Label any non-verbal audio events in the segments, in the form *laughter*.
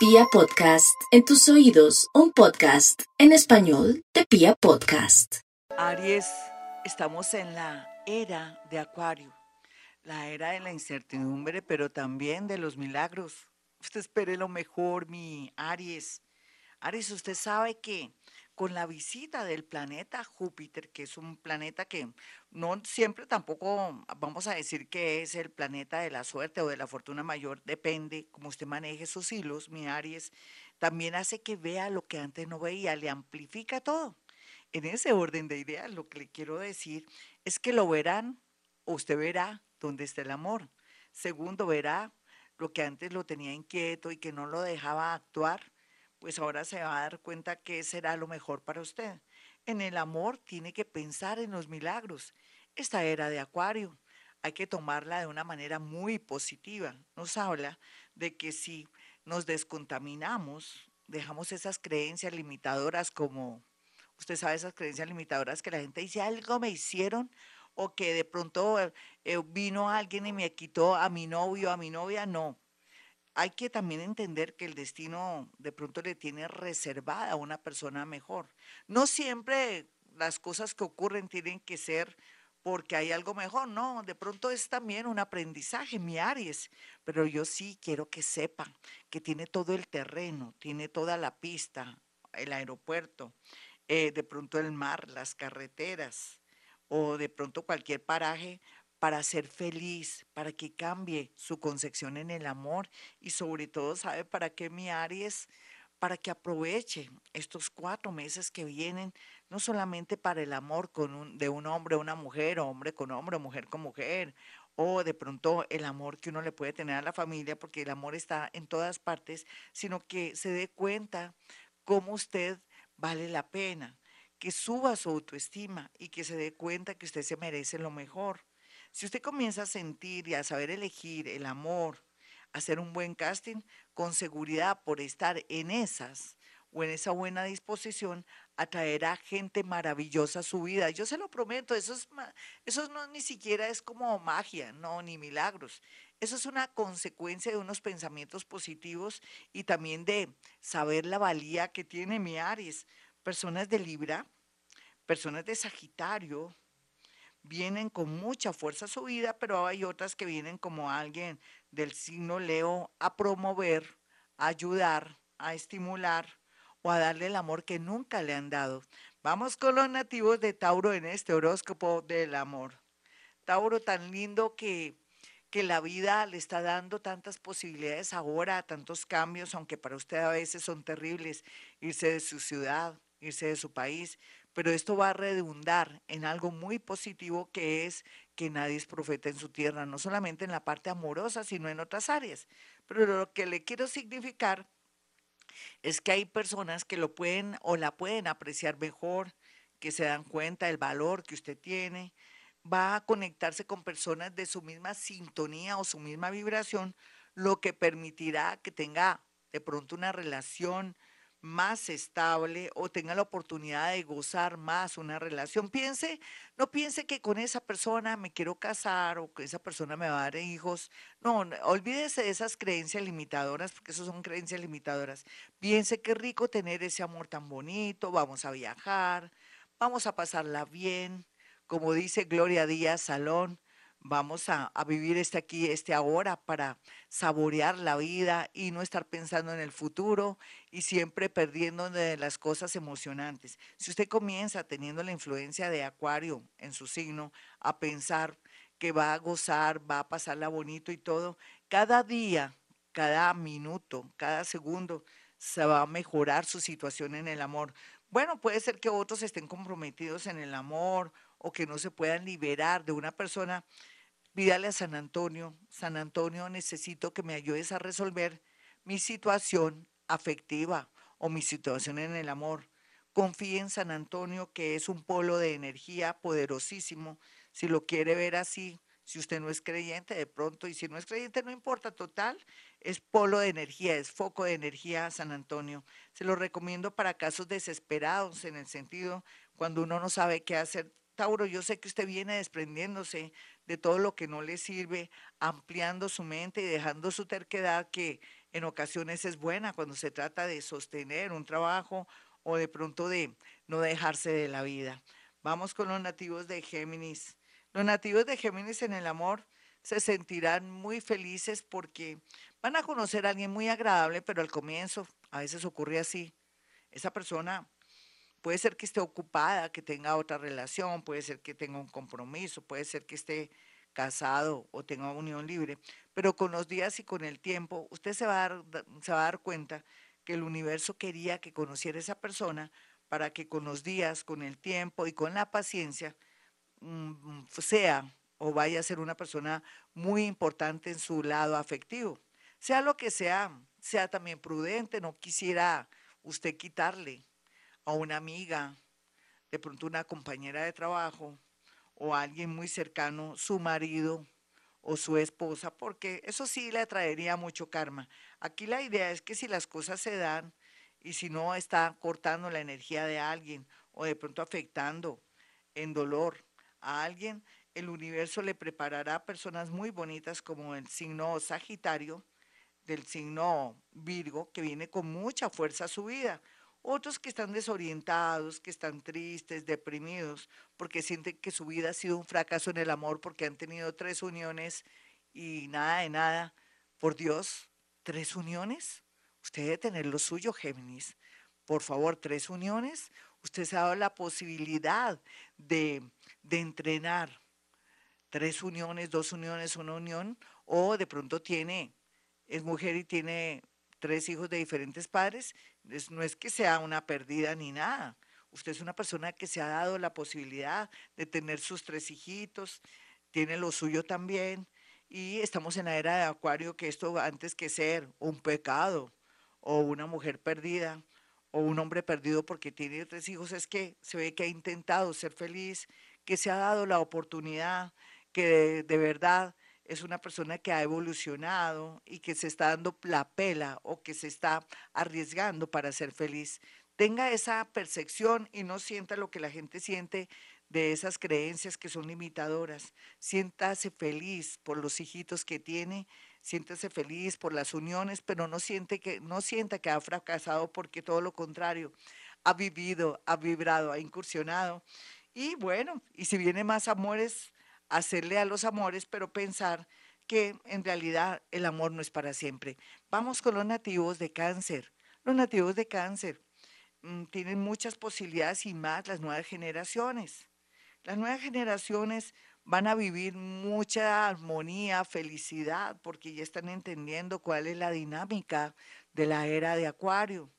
Pia Podcast, en tus oídos, un podcast en español de Pia Podcast. Aries, estamos en la era de Acuario, la era de la incertidumbre, pero también de los milagros. Usted espere lo mejor, mi Aries. Aries, usted sabe que con la visita del planeta Júpiter, que es un planeta que no siempre tampoco vamos a decir que es el planeta de la suerte o de la fortuna mayor, depende cómo usted maneje sus hilos, mi Aries, también hace que vea lo que antes no veía, le amplifica todo. En ese orden de ideas, lo que le quiero decir es que lo verán, usted verá dónde está el amor. Segundo, verá lo que antes lo tenía inquieto y que no lo dejaba actuar pues ahora se va a dar cuenta que será lo mejor para usted. En el amor tiene que pensar en los milagros. Esta era de Acuario hay que tomarla de una manera muy positiva. Nos habla de que si nos descontaminamos, dejamos esas creencias limitadoras como, usted sabe, esas creencias limitadoras que la gente dice, algo me hicieron o que de pronto eh, vino alguien y me quitó a mi novio, a mi novia, no hay que también entender que el destino de pronto le tiene reservada a una persona mejor. No siempre las cosas que ocurren tienen que ser porque hay algo mejor, no, de pronto es también un aprendizaje, mi Aries, pero yo sí quiero que sepan que tiene todo el terreno, tiene toda la pista, el aeropuerto, eh, de pronto el mar, las carreteras o de pronto cualquier paraje para ser feliz, para que cambie su concepción en el amor y sobre todo, ¿sabe para qué mi Aries? Para que aproveche estos cuatro meses que vienen, no solamente para el amor con un, de un hombre a una mujer, o hombre con hombre, o mujer con mujer, o de pronto el amor que uno le puede tener a la familia, porque el amor está en todas partes, sino que se dé cuenta cómo usted vale la pena, que suba su autoestima y que se dé cuenta que usted se merece lo mejor. Si usted comienza a sentir y a saber elegir el amor, hacer un buen casting, con seguridad por estar en esas o en esa buena disposición, atraerá gente maravillosa a su vida. Yo se lo prometo, eso, es, eso no ni siquiera es como magia, no, ni milagros. Eso es una consecuencia de unos pensamientos positivos y también de saber la valía que tiene mi Aries. Personas de Libra, personas de Sagitario, vienen con mucha fuerza a su vida, pero hay otras que vienen como alguien del signo Leo a promover, a ayudar, a estimular o a darle el amor que nunca le han dado. Vamos con los nativos de Tauro en este horóscopo del amor. Tauro tan lindo que, que la vida le está dando tantas posibilidades ahora, tantos cambios, aunque para usted a veces son terribles, irse de su ciudad, irse de su país, pero esto va a redundar en algo muy positivo que es que nadie es profeta en su tierra, no solamente en la parte amorosa, sino en otras áreas. Pero lo que le quiero significar es que hay personas que lo pueden o la pueden apreciar mejor, que se dan cuenta del valor que usted tiene, va a conectarse con personas de su misma sintonía o su misma vibración, lo que permitirá que tenga de pronto una relación más estable o tenga la oportunidad de gozar más una relación. Piense, no piense que con esa persona me quiero casar o que esa persona me va a dar hijos. No, olvídese de esas creencias limitadoras, porque eso son creencias limitadoras. Piense qué rico tener ese amor tan bonito, vamos a viajar, vamos a pasarla bien. Como dice Gloria Díaz Salón, Vamos a, vivir este aquí, este ahora, para saborear la vida y no estar pensando en el futuro y siempre perdiendo de las cosas emocionantes. Si usted comienza teniendo la influencia de Acuario en su signo a pensar que va a gozar, va a pasarla bonito y todo, cada día, cada minuto, cada segundo se va a mejorar su situación en el amor. Bueno, puede ser que otros estén comprometidos en el amor o que no se puedan liberar de una persona, pídale a San Antonio, San Antonio, necesito que me ayudes a resolver mi situación afectiva o mi situación en el amor. Confíe en San Antonio, que es un polo de energía poderosísimo. Si lo quiere ver así, si usted no es creyente, de pronto, y si no es creyente, no importa, total, es polo de energía, es foco de energía San Antonio. Se lo recomiendo para casos desesperados, en el sentido cuando uno no sabe qué hacer Tauro, yo sé que usted viene desprendiéndose de todo lo que no le sirve, ampliando su mente y dejando su terquedad que en ocasiones es buena cuando se trata de sostener un trabajo o de pronto de no dejarse de la vida. Vamos con los nativos de Géminis. Los nativos de Géminis en el amor se sentirán muy felices porque van a conocer a alguien muy agradable, pero al comienzo a veces ocurre así. Esa persona puede ser que esté ocupada, que tenga otra relación, puede ser que tenga un compromiso, puede ser que esté casado o tenga unión libre, pero con los días y con el tiempo usted se va a dar, cuenta que el universo quería que conociera a esa persona para que con los días, con el tiempo y con la paciencia mm, sea o vaya a ser una persona muy importante en su lado afectivo. Sea lo que sea, sea también prudente, no quisiera usted quitarle a una amiga, de pronto una compañera de trabajo o alguien muy cercano, su marido o su esposa, porque eso sí le traería mucho karma. Aquí la idea es que si las cosas se dan y si no está cortando la energía de alguien o de pronto afectando en dolor a alguien, el universo le preparará personas muy bonitas como el signo Sagitario, del signo Virgo, que viene con mucha fuerza a su vida. Otros que están desorientados, que están tristes, deprimidos, porque sienten que su vida ha sido un fracaso en el amor, porque han tenido tres uniones y nada de nada. Por Dios, tres uniones. Usted debe tener lo suyo, Géminis. Por favor, tres uniones. Usted se ha dado la posibilidad de, de entrenar tres uniones, dos uniones, una unión, o de pronto tiene, es mujer y tiene tres hijos de diferentes padres, no es que sea una perdida ni nada. Usted es una persona que se ha dado la posibilidad de tener sus tres hijitos, tiene lo suyo también, y estamos en la era de Acuario, que esto antes que ser un pecado o una mujer perdida o un hombre perdido porque tiene tres hijos, es que se ve que ha intentado ser feliz, que se ha dado la oportunidad que de, verdad es una persona que ha evolucionado y que se está dando la pela o que se está arriesgando para ser feliz. Tenga esa percepción y no sienta lo que la gente siente de esas creencias que son limitadoras. Siéntase feliz por los hijitos que tiene, siéntase feliz por las uniones, pero no, siente que, no sienta que ha fracasado porque todo lo contrario, ha vivido, ha vibrado, ha incursionado. Y bueno, y si viene más amores, hacerle a los amores, pero pensar que en realidad el amor no es para siempre. Vamos con los nativos de cáncer. Los nativos de cáncer mm, tienen muchas posibilidades y más las nuevas generaciones. Las nuevas generaciones van a vivir mucha armonía, felicidad, porque ya están entendiendo cuál es la dinámica de la era de Acuario,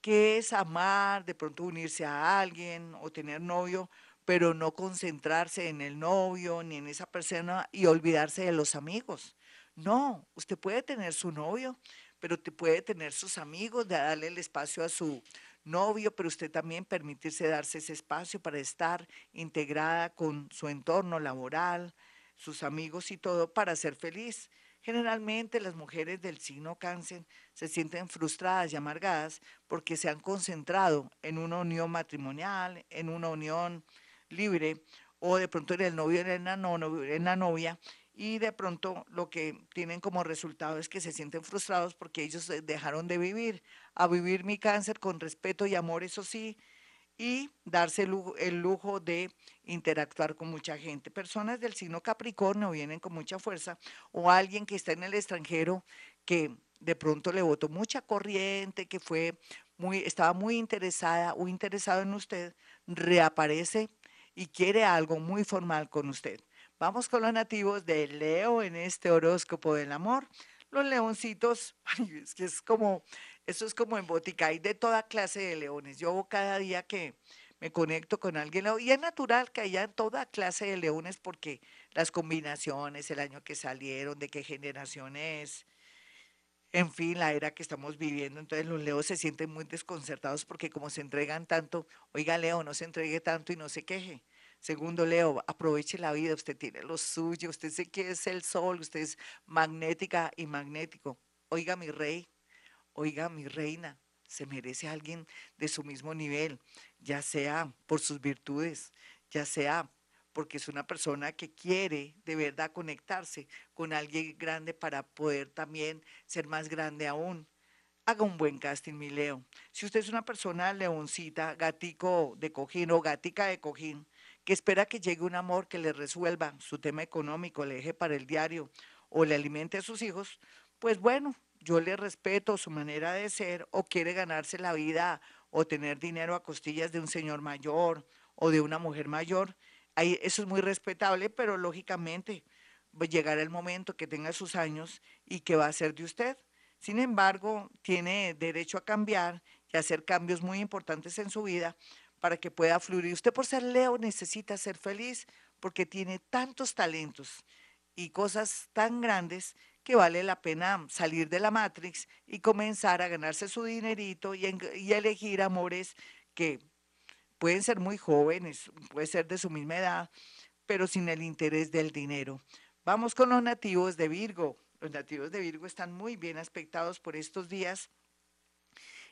qué es amar, de pronto unirse a alguien o tener novio, pero no concentrarse en el novio ni en esa persona y olvidarse de los amigos. No, usted puede tener su novio, pero te puede tener sus amigos, darle el espacio a su novio, pero usted también permitirse darse ese espacio para estar integrada con su entorno laboral, sus amigos y todo para ser feliz. Generalmente las mujeres del signo cáncer se sienten frustradas y amargadas porque se han concentrado en una unión matrimonial, en una unión libre o de pronto en el novio en la, la novia y de pronto lo que tienen como resultado es que se sienten frustrados porque ellos dejaron de vivir, a vivir mi cáncer con respeto y amor, eso sí, y darse el lujo, el de interactuar con mucha gente. Personas del signo Capricornio vienen con mucha fuerza o alguien que está en el extranjero que de pronto le votó mucha corriente, que fue muy, estaba muy interesada o interesado en usted, reaparece y quiere algo muy formal con usted. Vamos con los nativos de Leo en este horóscopo del amor. Los leoncitos, *laughs* es que es como, eso es como en botica, hay de toda clase de leones. Yo cada día que me conecto con alguien, y es natural que haya toda clase de leones porque las combinaciones, el año que salieron, de qué generación es, en fin, la era que estamos viviendo, entonces los leos se sienten muy desconcertados porque como se entregan tanto, oiga Leo, no se entregue tanto y no se queje. Segundo, Leo, aproveche la vida, usted tiene lo suyo, usted sé que es el sol, usted es magnética y magnético. Oiga, mi rey, oiga, mi reina, se merece alguien de su mismo nivel, ya sea por sus virtudes, ya sea porque es una persona que quiere de verdad conectarse con alguien grande para poder también ser más grande aún. Haga un buen casting, mi Leo. Si usted es una persona leoncita, gatico de cojín o gatica de cojín, que espera que llegue un amor que le resuelva su tema económico, le deje para el diario o le alimente a sus hijos, pues bueno, yo le respeto su manera de ser o quiere ganarse la vida o tener dinero a costillas de un señor mayor o de una mujer mayor, eso es muy respetable, pero lógicamente llegará el momento que tenga sus años y que va a ser de usted. Sin embargo, tiene derecho a cambiar y hacer cambios muy importantes en su vida para que pueda fluir. Usted por ser Leo necesita ser feliz porque tiene tantos talentos y cosas tan grandes que vale la pena salir de la Matrix y comenzar a ganarse su dinerito y elegir amores que pueden ser muy jóvenes, puede ser de su misma edad, pero sin el interés del dinero. Vamos con los nativos de Virgo. Los nativos de Virgo están muy bien aspectados por estos días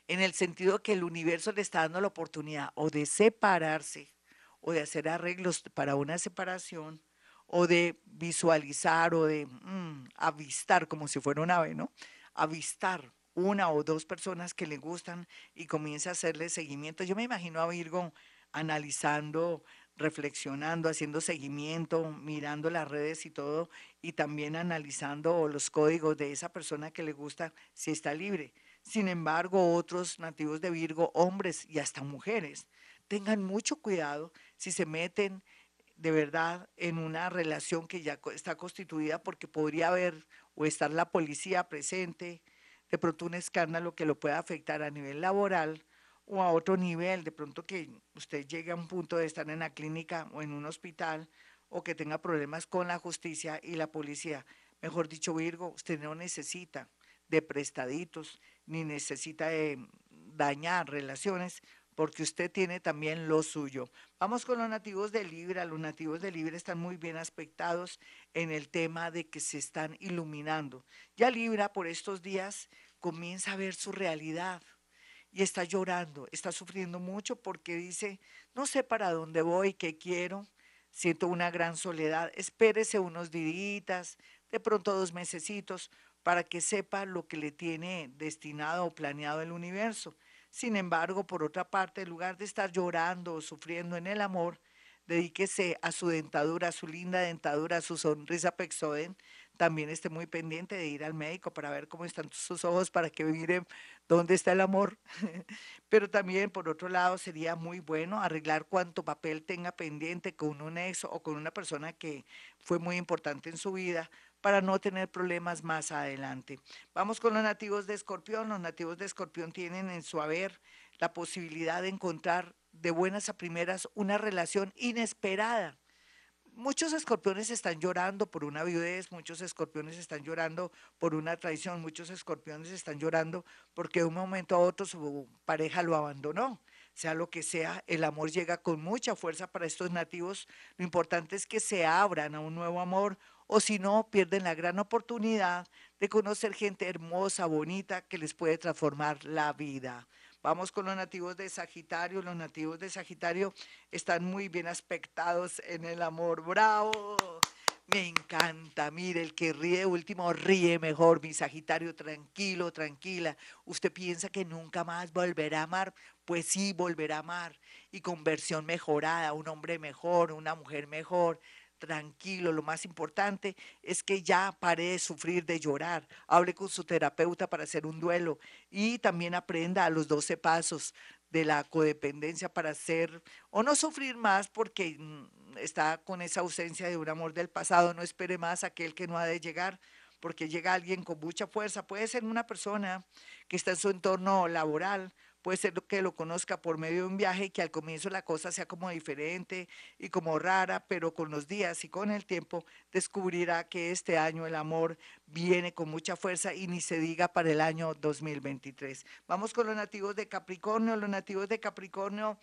en el sentido que el universo le está dando la oportunidad o de separarse o de hacer arreglos para una separación o de visualizar o de mm, avistar como si fuera un ave, ¿no? Avistar una o dos personas que le gustan y comienza a hacerle seguimiento. Yo me imagino a Virgo analizando, reflexionando, haciendo seguimiento, mirando las redes y todo, y también analizando los códigos de esa persona que le gusta si está libre. Sin embargo, otros nativos de Virgo, hombres y hasta mujeres, tengan mucho cuidado si se meten de verdad en una relación que ya está constituida porque podría haber o estar la policía presente, de pronto un escándalo que lo pueda afectar a nivel laboral o a otro nivel, de pronto que usted llegue a un punto de estar en la clínica o en un hospital o que tenga problemas con la justicia y la policía. Mejor dicho, Virgo, usted no necesita de prestaditos ni necesita de dañar relaciones porque usted tiene también lo suyo. Vamos con los nativos de Libra. Los nativos de Libra están muy bien aspectados en el tema de que se están iluminando. Ya Libra por estos días comienza a ver su realidad y está llorando, está sufriendo mucho porque dice, no sé para dónde voy, qué quiero, siento una gran soledad, espérese unos días, de pronto dos mesecitos, para que sepa lo que le tiene destinado o planeado el universo. Sin embargo, por otra parte, en lugar de estar llorando o sufriendo en el amor, dedíquese a su dentadura, a su linda dentadura, a su sonrisa Pexoden. También esté muy pendiente de ir al médico para ver cómo están sus ojos, para que miren dónde está el amor. *laughs* Pero también, por otro lado, sería muy bueno arreglar cuanto papel tenga pendiente con un ex o con una persona que fue muy importante en su vida para no tener problemas más adelante. Vamos con los nativos de Escorpión. Los nativos de Escorpión tienen en su haber la posibilidad de encontrar de buenas a primeras una relación inesperada. Muchos escorpiones están llorando por una viudez, muchos escorpiones están llorando por una traición, muchos escorpiones están llorando porque de un momento a otro su pareja lo abandonó sea lo que sea, el amor llega con mucha fuerza para estos nativos. Lo importante es que se abran a un nuevo amor, o si no, pierden la gran oportunidad de conocer gente hermosa, bonita, que les puede transformar la vida. Vamos con los nativos de Sagitario. Los nativos de Sagitario están muy bien aspectados en el amor. ¡Bravo! Me encanta. Mire, el que ríe último ríe mejor. Mi Sagitario, tranquilo, tranquila. ¿Usted piensa que nunca más volverá a amar? Pues sí, volverá a amar. Y con versión mejorada, un hombre mejor, una mujer mejor tranquilo, lo más importante es que ya pare de sufrir, de llorar, hable con su terapeuta para hacer un duelo y también aprenda a los 12 pasos de la codependencia para hacer o no sufrir más porque mm, está con esa ausencia de un amor del pasado, no espere más aquel que no ha de llegar porque llega alguien con mucha fuerza, puede ser una persona que está en su entorno laboral, puede ser que lo conozca por medio de un viaje y que al comienzo la cosa sea como diferente y como rara, pero con los días y con el tiempo descubrirá que este año el amor viene con mucha fuerza y ni se diga para el año 2023. Vamos con los nativos de Capricornio. Los nativos de Capricornio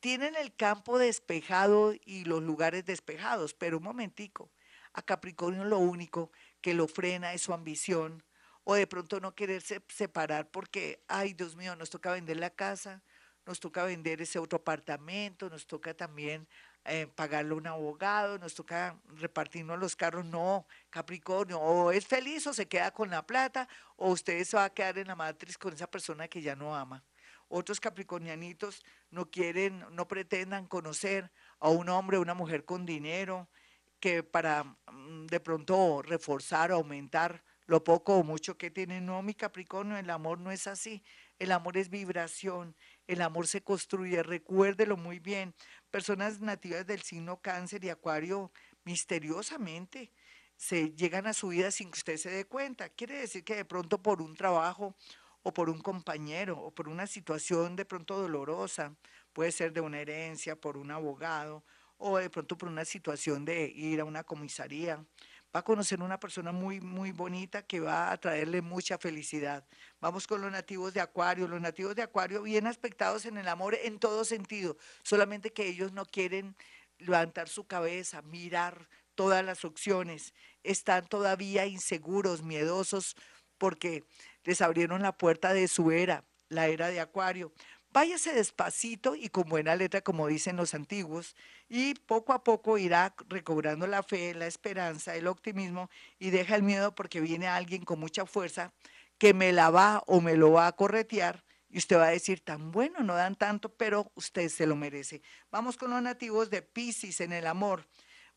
tienen el campo despejado y los lugares despejados, pero un momentico, a Capricornio lo único que lo frena es su ambición, o de pronto no quererse separar porque, ay Dios mío, nos toca vender la casa, nos toca vender ese otro apartamento, nos toca también eh, pagarle un abogado, nos toca repartirnos los carros. No, Capricornio, o es feliz o se queda con la plata, o usted se va a quedar en la matriz con esa persona que ya no ama. Otros capricornianitos no quieren, no pretendan conocer a un hombre o una mujer con dinero que para mm, de pronto reforzar aumentar lo poco o mucho que tienen. No, mi Capricornio, el amor no es así. El amor es vibración, el amor se construye, recuérdelo muy bien. Personas nativas del signo cáncer y acuario misteriosamente se llegan a su vida sin que usted se dé cuenta. Quiere decir que de pronto por un trabajo o por un compañero o por una situación de pronto dolorosa, puede ser de una herencia, por un abogado o de pronto por una situación de ir a una comisaría, va a conocer una persona muy, muy bonita que va a traerle mucha felicidad. Vamos con los nativos de Acuario. Los nativos de Acuario bien aspectados en el amor en todo sentido, solamente que ellos no quieren levantar su cabeza, mirar todas las opciones. Están todavía inseguros, miedosos, porque les abrieron la puerta de su era, la era de Acuario. Váyase despacito y con buena letra, como dicen los antiguos, y poco a poco irá recobrando la fe, la esperanza, el optimismo y deja el miedo porque viene alguien con mucha fuerza que me la va o me lo va a corretear y usted va a decir, tan bueno, no dan tanto, pero usted se lo merece. Vamos con los nativos de Pisces en el amor.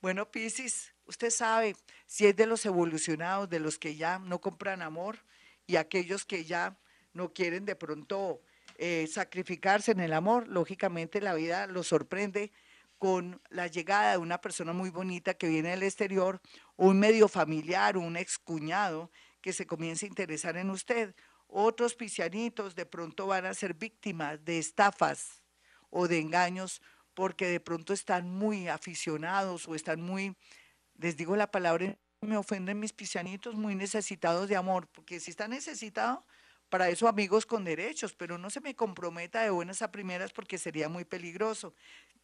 Bueno, Pisces, usted sabe si es de los evolucionados, de los que ya no compran amor y aquellos que ya no quieren de pronto eh, sacrificarse en el amor, lógicamente la vida lo sorprende con la llegada de una persona muy bonita que viene del exterior, un medio familiar, un excuñado que se comienza a interesar en usted. Otros pisianitos de pronto van a ser víctimas de estafas o de engaños porque de pronto están muy aficionados o están muy, les digo la palabra, me ofenden mis pisianitos, muy necesitados de amor, porque si está necesitado, para eso amigos con derechos, pero no se me comprometa de buenas a primeras porque sería muy peligroso.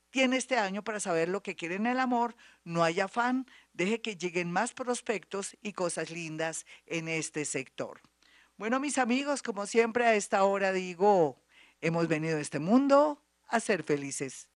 Tiene este año para saber lo que quiere en el amor, no hay afán, deje que lleguen más prospectos y cosas lindas en este sector. Bueno, mis amigos, como siempre a esta hora digo, hemos venido a este mundo a ser felices.